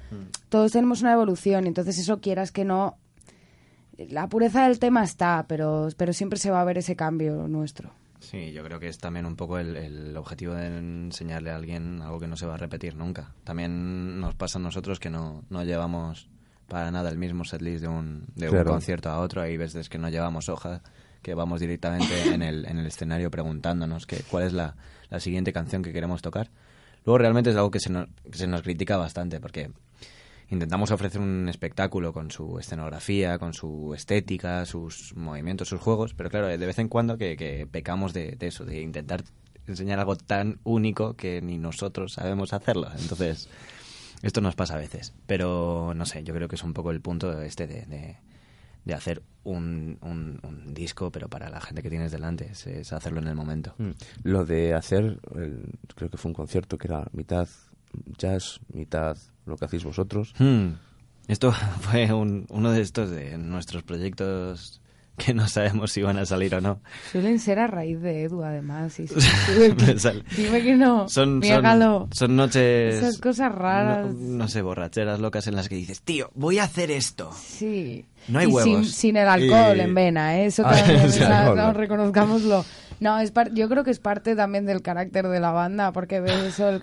Todos tenemos una evolución, y entonces eso quieras que no. La pureza del tema está, pero, pero siempre se va a ver ese cambio nuestro. Sí, yo creo que es también un poco el, el objetivo de enseñarle a alguien algo que no se va a repetir nunca. También nos pasa a nosotros que no, no llevamos para nada el mismo setlist de un, de un Claro. concierto a otro. Hay veces que no llevamos hoja, que vamos directamente en el, en el escenario preguntándonos que, cuál es la, la siguiente canción que queremos tocar. Luego realmente es algo que se nos, que se nos critica bastante porque intentamos ofrecer un espectáculo con su escenografía, con su estética, sus movimientos, sus juegos, pero claro, de vez en cuando que, que pecamos de, de eso, de intentar enseñar algo tan único que ni nosotros sabemos hacerlo. Entonces, esto nos pasa a veces, pero no sé, yo creo que es un poco el punto este de, de, de hacer un, un- un disco, pero para la gente que tienes delante, es, es hacerlo en el momento. Mm. Lo de hacer, el- creo que fue un concierto que era mitad jazz, mitad lo que hacéis vosotros. Hmm. Esto fue un- uno de estos de nuestros proyectos que no sabemos si van a salir o no. Suelen ser a raíz de Edu, además. y sí, Me sale. Dime que no. Son, son, son noches... Esas cosas raras. No, no sé, borracheras locas en las que dices, tío, voy a hacer esto. Sí. No hay y Sin, huevos. sin el alcohol Y- en vena, ¿eh? eso Ah, también, no, ¿no? reconozcámoslo. No, es par- yo creo que es parte también del carácter de la banda, porque ves eso, el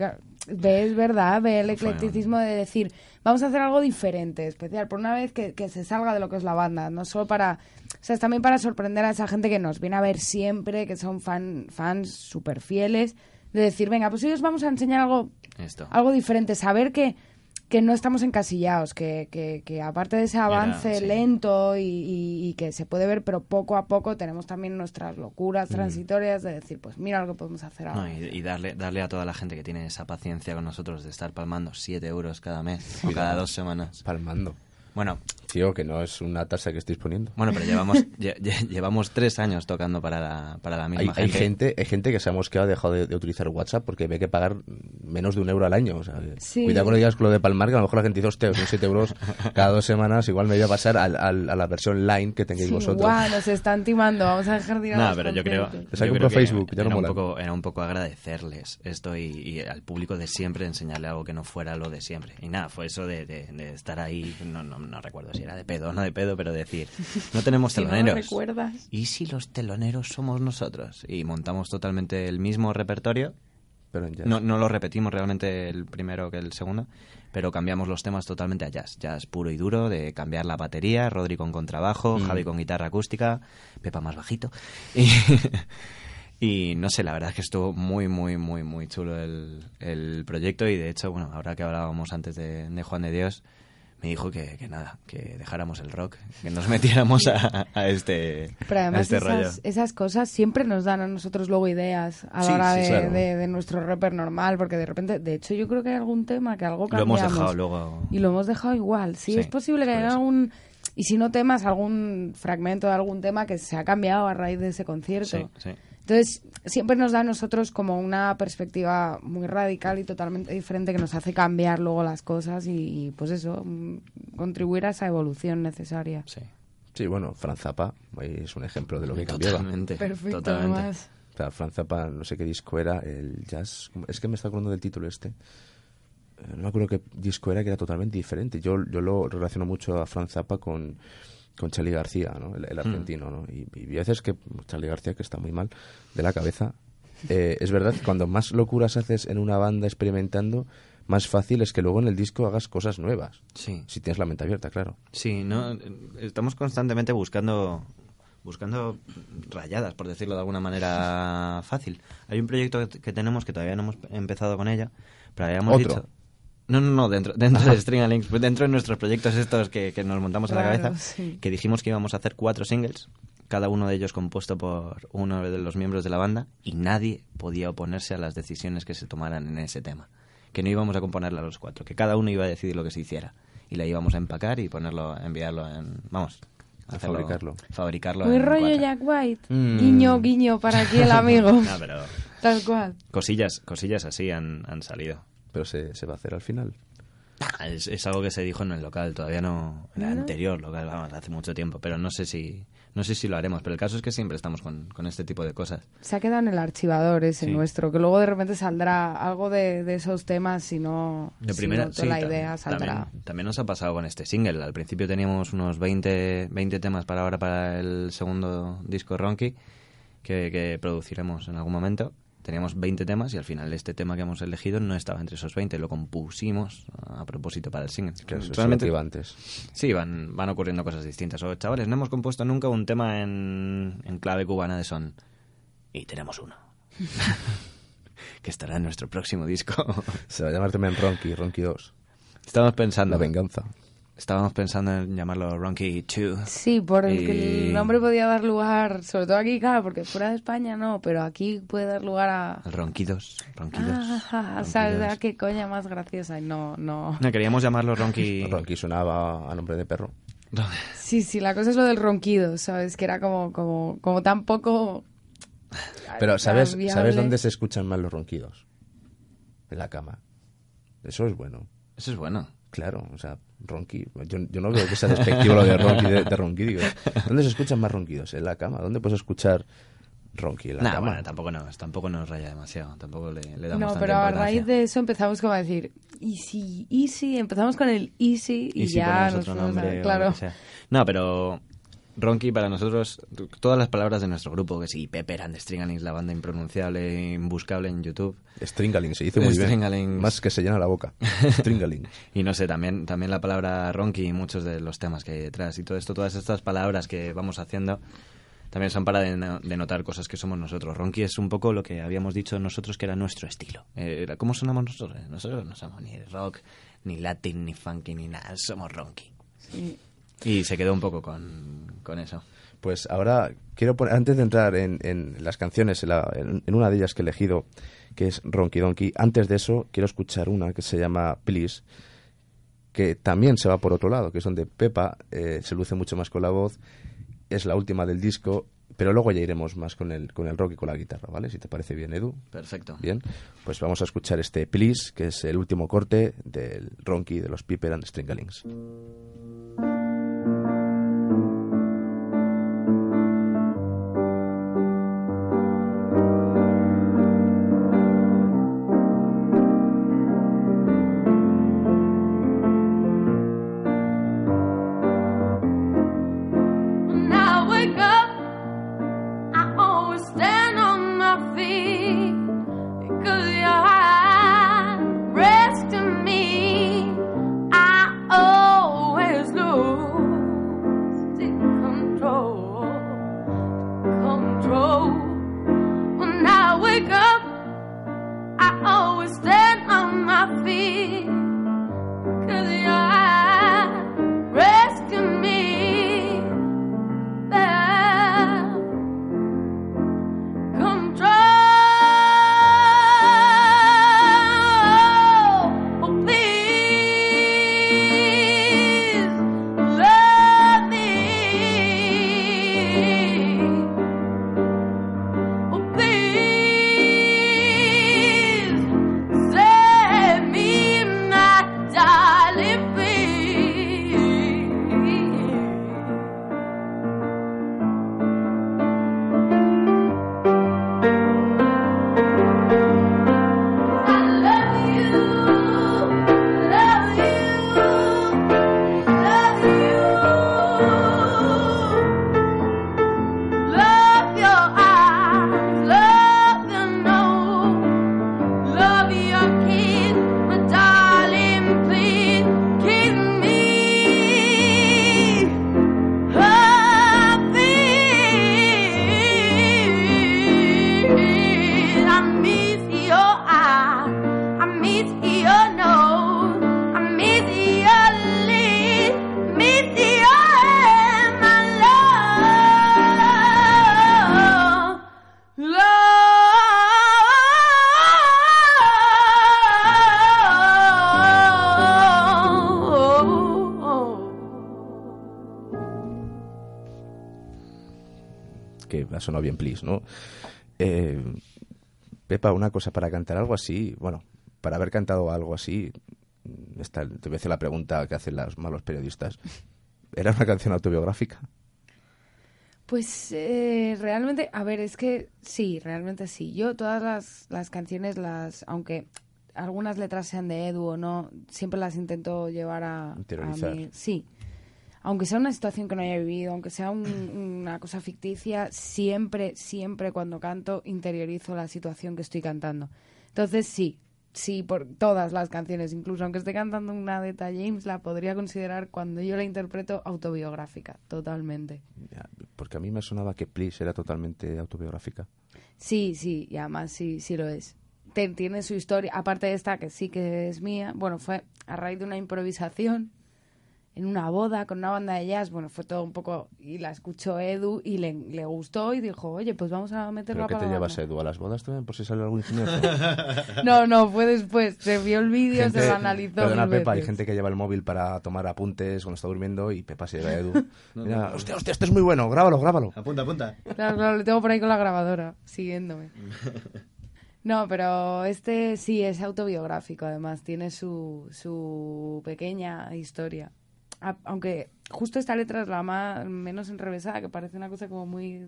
ves, ¿verdad? Ve el eclecticismo de decir, vamos a hacer algo diferente, especial, por una vez que, que se salga de lo que es la banda, no solo para... O sea, es también para sorprender a esa gente que nos viene a ver siempre, que son fan, fans súper fieles, de decir, venga, pues hoy os vamos a enseñar algo Esto. algo diferente, saber que, que no estamos encasillados, que, que, que aparte de ese avance sí. lento y, y- y que se puede ver, pero poco a poco tenemos también nuestras locuras transitorias de decir, pues mira lo que podemos hacer ahora. No, y, y darle, darle a toda la gente que tiene esa paciencia con nosotros de estar palmando 7 euros cada mes o cada dos semanas. Palmando. Bueno, Tío, que no es una tasa que estéis poniendo. bueno, pero llevamos lle- lle- llevamos tres años tocando para la, para la Hay, misma hay gente. gente, hay gente que sabemos que ha dejado de, de utilizar WhatsApp porque ve que pagar menos de un euro al año. O sea, que Sí. Cuidado con lo que digas con lo de Palmar, que a lo mejor la gente dice, hostia, son 7 euros cada dos semanas, igual me voy a pasar al- al- a la versión line que tengáis Sí, vosotros. guau, nos están timando, vamos a dejar de ir a No, pero yo creo, ha yo creo que Facebook, ya no era, un poco, era un poco agradecerles esto y, y al público de siempre enseñarle algo que no fuera lo de siempre. Y nada, fue eso de, de- de estar ahí, no, no, no recuerdo si era de pedo no de pedo, pero decir, no tenemos Si no lo teloneros. recuerdas. ¿Y si los teloneros somos nosotros? Y montamos totalmente el mismo repertorio. Pero en jazz. No, no lo repetimos realmente el primero que el segundo, pero cambiamos los temas totalmente a jazz. Jazz puro y duro, de cambiar la batería, Rodri con contrabajo, Mm. Javi con guitarra acústica, Pepa más bajito. Y, y no sé, la verdad es que estuvo muy, muy, muy, muy chulo el, el proyecto y de hecho, bueno, ahora que hablábamos antes de, de Juan de Dios, me dijo que, que nada, que dejáramos el rock, que nos metiéramos a, a este, Pero a además este rollo. esas, esas cosas siempre nos dan a nosotros luego ideas a la Sí, hora sí, de, claro. de- de nuestro rapper normal, porque de repente, de hecho yo creo que hay algún tema que algo Lo cambiamos. hemos dejado luego. Y lo hemos dejado igual. Sí, Sí, es posible que haya algún... Y si no temas, algún fragmento de algún tema que se ha cambiado a raíz de ese concierto. Sí, sí. Entonces, siempre nos da a nosotros como una perspectiva muy radical y totalmente diferente que nos hace cambiar luego las cosas y, y, pues eso, mm, contribuir a esa evolución necesaria. sí. Sí, bueno, Fran Zappa es un ejemplo de lo que cambiaba. Totalmente. Perfecto, totalmente. además. O sea, Fran Zappa, no sé qué disco era, el jazz... Es que me está acordando del título este. Eh, No me acuerdo qué disco era, que era totalmente diferente. Yo, yo lo relaciono mucho a Fran Zappa con, con Charlie García, ¿no? el, el argentino. ¿no? Y, y veces que Charlie García, que está muy mal de la cabeza, eh, es verdad que cuando más locuras haces en una banda experimentando, más fácil es que luego en el disco hagas cosas nuevas. Sí. Si tienes la mente abierta, claro. Sí, no, estamos constantemente buscando buscando rayadas, por decirlo de alguna manera fácil. Hay un proyecto que, que tenemos que todavía no hemos empezado con ella, pero habíamos ¿Otro? dicho... No, no, no, dentro, dentro de String Links, dentro de nuestros proyectos estos que, que nos montamos en la cabeza, sí. que dijimos que íbamos a hacer cuatro singles, cada uno de ellos compuesto por uno de los miembros de la banda, y nadie podía oponerse a las decisiones que se tomaran en ese tema. Que no íbamos a componerla los cuatro, que cada uno iba a decidir lo que se hiciera. Y la íbamos a empacar y ponerlo, enviarlo en... Vamos, A hacerlo- fabricarlo. Fabricarlo Muy rollo cuatro. Jack White. Mm. Guiño, guiño para aquí el amigo. No, pero Tal cual. cosillas, cosillas así han, han salido. Pero se, se va a hacer al final. Ah, Es, es algo que se dijo en el local, todavía no, en el ¿No? anterior local, vamos, hace mucho tiempo, pero no sé si, no sé si lo haremos. Pero el caso es que siempre estamos con, con este tipo de cosas. Se ha quedado en el archivador ese Sí. nuestro, que luego de repente saldrá algo de, de esos temas, si no, De si primera, no toda sí, la idea saldrá. También, también nos ha pasado con este single. Al principio teníamos unos 20, 20 temas para ahora para el segundo disco Ronky que, que produciremos en algún momento. Teníamos 20 temas y al final este tema que hemos elegido no estaba entre esos 20, lo compusimos a propósito para el single. Claro, eso es Realmente- lo que iba antes. Sí, van, van ocurriendo cosas distintas. O, chavales, no hemos compuesto nunca un tema en, en clave cubana de son. Y tenemos uno. que estará en nuestro próximo disco. Se va a llamar también Ronky, Ronky 2. Estábamos pensando. La venganza. Estábamos pensando en llamarlo Ronky 2. Sí, por el que Y- el nombre podía dar lugar, sobre todo aquí, claro, porque fuera de España no, pero aquí puede dar lugar a... Al Ronquidos. Ronquidos. Ah, ¿Sabes Ronquidos. a qué coña más graciosa? No, no... No, queríamos llamarlo Ronky. Ronky sonaba a nombre de perro. Sí, sí, la cosa es lo del ronquido, ¿sabes? Que era como, como, como tan poco... Pero ¿sabes, viable. ¿sabes dónde se escuchan más los ronquidos? En la cama. Eso es bueno. Eso es bueno. Claro, o sea, ronqui. Yo, yo no veo que sea despectivo lo de ronqui, de, de ronquidos. ¿Dónde se escuchan más ronquidos? En la cama. ¿Dónde puedes escuchar ronqui? En la Nah, cama. bueno, tampoco nos, tampoco nos raya demasiado. Tampoco le, le damos No, pero a raíz de eso empezamos como a decir, easy, easy, empezamos con el easy y, Y si ya nos a- nombre lo claro. No, pero Ronky para nosotros, todas las palabras de nuestro grupo, que sí, Pepper and Stringalings, la banda impronunciable, imbuscable en YouTube. Stringaling, se dice muy bien. Stringalings. Más que se llena la boca. Stringaling. Y no sé, también, también la palabra Ronky y muchos de los temas que hay detrás y todo esto, todas estas palabras que vamos haciendo, también son para deno- denotar cosas que somos nosotros. Ronky es un poco lo que habíamos dicho nosotros que era nuestro estilo. Eh, era- ¿Cómo sonamos nosotros? Eh, Nosotros no somos ni rock, ni latin, ni funky, ni nada. Somos Ronky. Sí. Y se quedó un poco con, con eso. Pues ahora quiero poner, antes de entrar en, en las canciones, en, la- en- en una de ellas que he elegido, que es Ronky Donkey, antes de eso quiero escuchar una que se llama Please, que también se va por otro lado, que es donde Pepa eh, se luce mucho más con la voz, es la última del disco, pero luego ya iremos más con el, con el rock y con la guitarra, ¿vale? Si te parece bien, Edu. Perfecto. Bien, pues vamos a escuchar este Please, que es el último corte del Ronky de los Piper and Stringalings. ¿No? Eh, Pepa, una cosa, para cantar algo así, bueno, para haber cantado algo así, esta, te voy a hacer la pregunta que hacen los malos periodistas. ¿Era una canción autobiográfica? Pues eh, realmente, a ver, es que sí, realmente sí. Yo todas las, las canciones, las aunque algunas letras sean de Edu o no, siempre las intento llevar a, a. Sí. Aunque sea una situación que no haya vivido, aunque sea un- una cosa ficticia, siempre, siempre cuando canto interiorizo la situación que estoy cantando. Entonces sí, sí, por todas las canciones, incluso aunque esté cantando una de Etta James, la podría considerar cuando yo la interpreto autobiográfica, totalmente. Porque a mí me sonaba que Please era totalmente autobiográfica. Sí, sí, y además sí, sí lo es. Tiene su historia, aparte de esta que sí que es mía, bueno, fue a raíz de una improvisación en una boda con una banda de jazz, bueno, fue todo un poco, y la escuchó Edu y le, le gustó y dijo, oye, pues vamos a meterla ¿Pero qué para te la llevas, banda". Edu? ¿A las bodas también? Por si sale algún ingeniero. No, no, fue después, se vio el vídeo, se lo analizó Perdona, mil Pepa, hay veces. gente que lleva el móvil para tomar apuntes cuando está durmiendo y Pepa se lleva a Edu. Mira, hostia, hostia, esto es muy bueno, grábalo, grábalo. Apunta, apunta. Claro, claro, le tengo por ahí con la grabadora, siguiéndome. No, pero este sí es autobiográfico, además, tiene su, su pequeña historia. A- aunque justo esta letra es la más, menos enrevesada, que parece una cosa como muy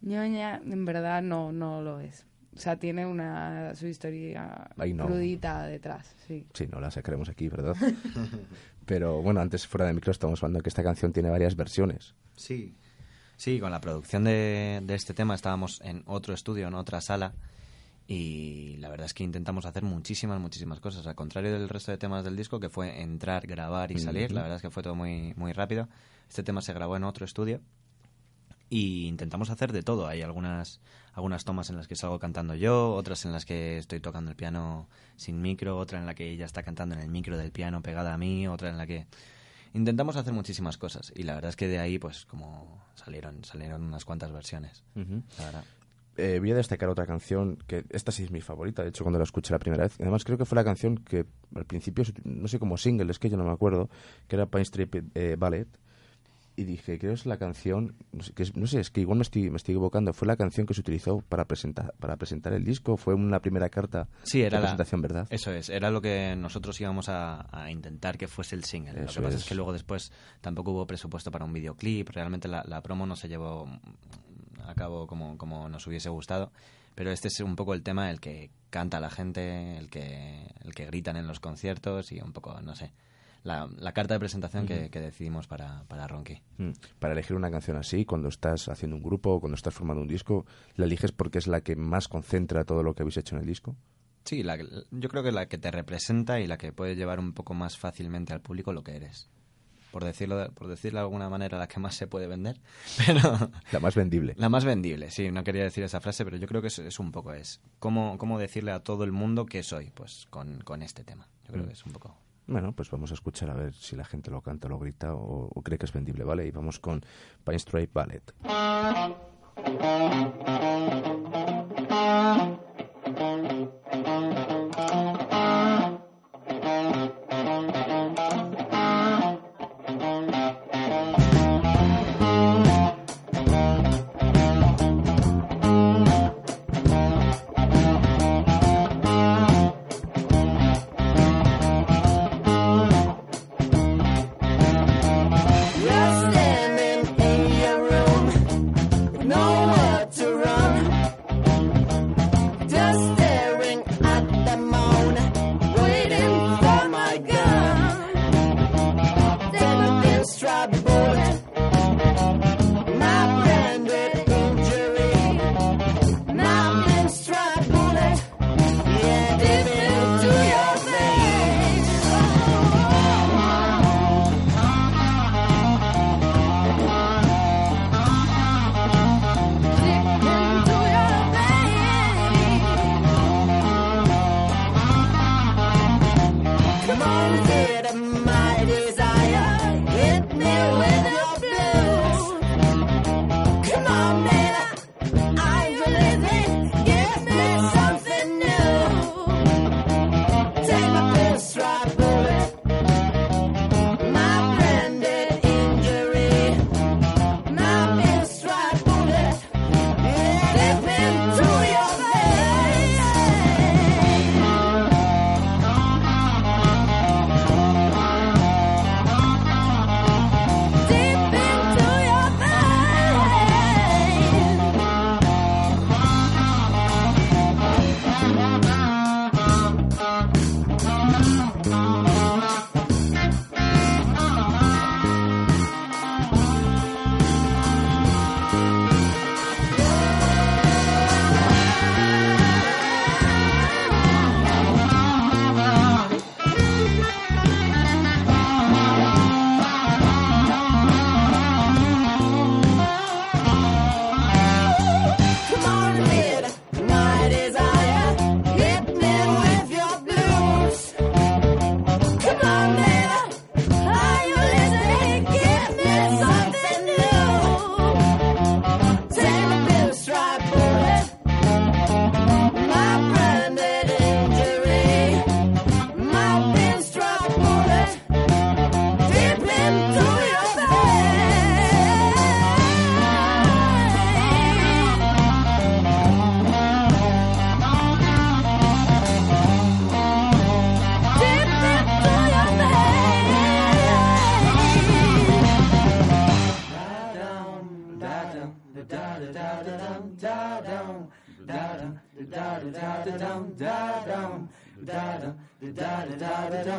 ñoña, en verdad no, no lo es. O sea, tiene una su historia no. crudita detrás, sí. Sí, no la sacaremos aquí, ¿verdad? Pero bueno, antes fuera de micro estamos hablando que esta canción tiene varias versiones. Sí. Sí, con la producción de, de este tema estábamos en otro estudio, en otra sala, y la verdad es que intentamos hacer muchísimas, muchísimas cosas. Al contrario del resto de temas del disco, que fue entrar, grabar y salir, la verdad es que fue todo muy, muy rápido. Este tema se grabó en otro estudio y intentamos hacer de todo. Hay algunas, algunas tomas en las que salgo cantando yo, otras en las que estoy tocando el piano sin micro, otra en la que ella está cantando en el micro del piano pegada a mí, otra en la que intentamos hacer muchísimas cosas y la verdad es que de ahí pues como salieron salieron unas cuantas versiones. La verdad. Eh, voy a destacar otra canción que esta sí es mi favorita, de hecho cuando la escuché la primera vez. Además creo que fue la canción que al principio, no sé como single, es que yo no me acuerdo, que era Pine Street eh, Ballet. Y dije, creo que es la canción, no sé, que es, no sé, es que igual me estoy, me estoy equivocando, fue la canción que se utilizó para presentar, para presentar el disco, fue una primera carta Sí, era de la presentación, ¿verdad? Eso es, era lo que nosotros íbamos a, a intentar que fuese el single. lo que pasa es. es. que luego después tampoco hubo presupuesto para un videoclip, realmente la, la promo no se llevó a cabo como, como nos hubiese gustado, pero este es un poco el tema el que canta la gente, el que, el que gritan en los conciertos y un poco, no sé, la, la carta de presentación que, que decidimos para, para. Mm. Para elegir una canción así, cuando estás haciendo un grupo o cuando estás formando un disco, ¿la eliges porque es la que más concentra todo lo que habéis hecho en el disco? Sí, la, yo creo que la que te representa y la que puede llevar un poco más fácilmente al público lo que eres. Por decirlo, de- por decirlo de alguna manera, la que más se puede vender. Pero La más vendible. la más vendible, sí, no quería decir esa frase, pero yo creo que es, es un poco es. ¿Cómo, ¿Cómo decirle a todo el mundo que soy? Pues con, con este tema. Yo creo Mm. que es un poco. Bueno, pues vamos a escuchar a ver si la gente lo canta, lo grita o, o cree que es vendible, ¿vale? Y vamos con Pine Street Ballet.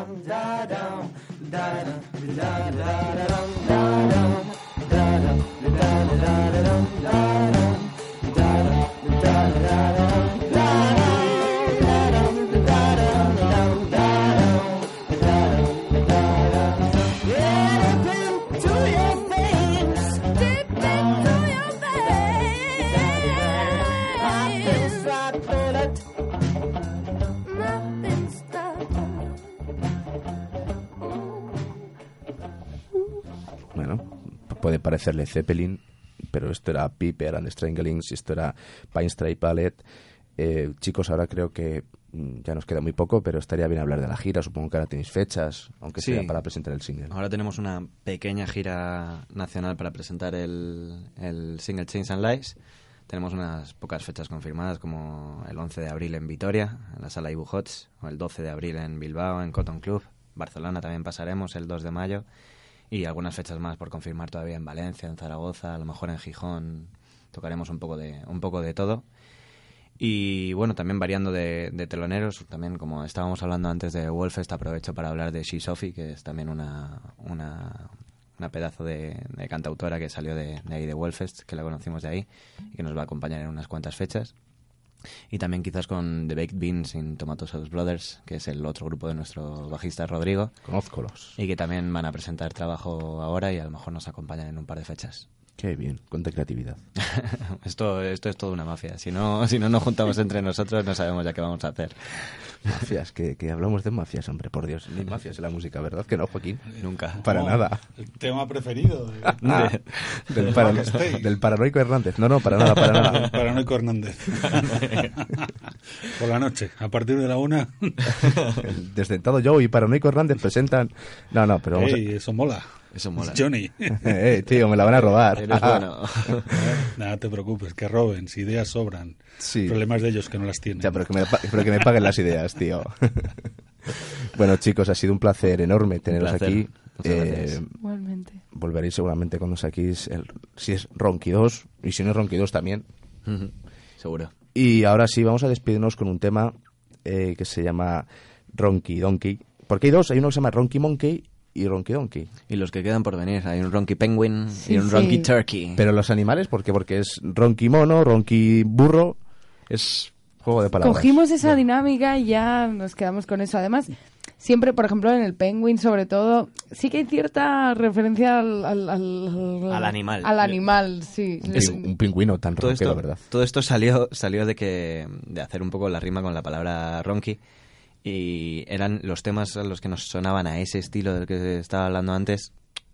dum da dum da dum da da da dum da dum da dum da da da dum. Parecerle Zeppelin, pero esto era Piper and the Stranglings esto era Pine Stripe Ballet. Eh, chicos, ahora creo que mm, ya nos queda muy poco, pero estaría bien hablar de la gira. Supongo que ahora tenéis fechas, aunque Sí. sea para presentar el single. Ahora tenemos una pequeña gira nacional para presentar el, el single Chains and Lies. Tenemos unas pocas fechas confirmadas, como el 11 de abril en Vitoria, en la sala Ibu Hots, o el 12 de abril en Bilbao, en Cotton Club. Barcelona también pasaremos el 2 de mayo. Y algunas fechas más por confirmar todavía en Valencia, en Zaragoza, a lo mejor en Gijón. Tocaremos un poco de, un poco de todo. Y bueno, también variando de, de teloneros, también como estábamos hablando antes de Wolfest, aprovecho para hablar de She Sophie, que es también una, una, una pedazo de, de cantautora que salió de, de ahí de Wolfest, que la conocimos de ahí, y que nos va a acompañar en unas cuantas fechas. Y también quizás con The Baked Beans in Tomato Sauce Brothers, que es el otro grupo de nuestro bajista Rodrigo, Conózcolos. y que también van a presentar trabajo ahora y a lo mejor nos acompañan en un par de fechas. Qué bien, cuánta creatividad. esto, esto es toda una mafia. Si no, si no nos juntamos entre nosotros, no sabemos ya qué vamos a hacer. Mafias, que, que hablamos de mafias, hombre, por Dios. Ni mafias en la música, ¿verdad que no, Joaquín? Nunca. Para No, nada. El tema preferido. de- Ah, del, para- del paranoico Hernández. No, no, para nada, para nada. Paranoico Hernández. Por la noche, a partir de la una. El desdentado Joe y Paranoico Hernández presentan... No, no, pero vamos a... Ey, eso mola. Eso mola. Johnny. Eh, tío, me la van a robar. Eres bueno. Nada, te preocupes, que roben, si ideas sobran. Sí. Problemas de ellos que no las tienen. Ya, pero que, me, pa- pero que me paguen las ideas, tío. bueno, chicos, ha sido un placer enorme teneros placer. aquí. Eh. Igualmente. volveréis seguramente cuando saquéis el, si es Ronky 2 y si no es Ronky 2 también. Seguro. Y ahora sí, vamos a despedirnos con un tema eh, que se llama Ronky Donkey. Porque hay dos, hay uno que se llama Ronky Monkey y Ronky Donkey. Y los que quedan por venir, hay un Ronky Penguin Sí, y un sí. Ronky Turkey. Pero los animales, ¿por qué? Porque es Ronky Mono, Ronky Burro, es juego de palabras. Cogimos esa dinámica y ya nos quedamos con eso. Además, siempre, por ejemplo, en el Penguin, sobre todo, sí que hay cierta referencia al... Al, al- Al animal. Al animal, sí. Pin- un pingüino tan esto, ¿verdad? todo esto salió, salió de que de hacer un poco la rima con la palabra ronky y eran los temas a los que nos sonaban a ese estilo del que estaba hablando antes.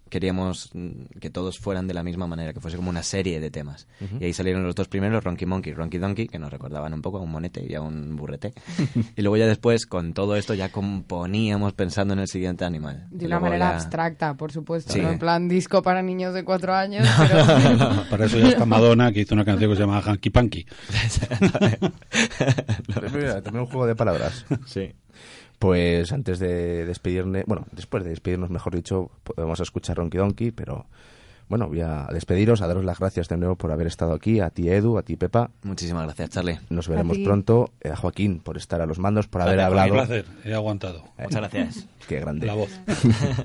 Queríamos mm, que todos fueran de la misma manera, que fuese como una serie de temas. Y ahí salieron los dos primeros, Ronky Monkey y Ronky Donkey, que nos recordaban un poco a un monete y a un burrete. y luego ya después, con todo esto, ya componíamos pensando en el siguiente animal. De una luego manera ya- abstracta, por supuesto. Sí. No en plan disco para niños de cuatro años, pero... Para eso ya está Madonna, que hizo una canción que se llama Hanky Panky. Mira, también un juego de palabras. sí. Pues antes de despedirnos, bueno, después de despedirnos, mejor dicho, podemos escuchar Ronky Donkey, pero bueno, voy a despediros, a daros las gracias de nuevo por haber estado aquí, a ti Edu, a ti Pepa. Muchísimas gracias, Charlie. Nos veremos pronto, eh, a Joaquín por estar a los mandos, por haber Un hablado. placer, he aguantado. Muchas gracias. Qué grande. La voz.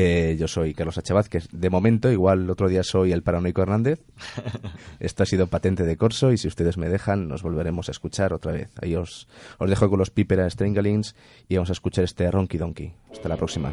Eh, yo soy Carlos H. Vázquez. De momento, igual el otro día soy el paranoico Hernández. Esto ha sido patente de corso y si ustedes me dejan, nos volveremos a escuchar otra vez. Ahí os, os dejo con los Piper and Stranglings y vamos a escuchar este Ronky Donkey. Hasta la próxima.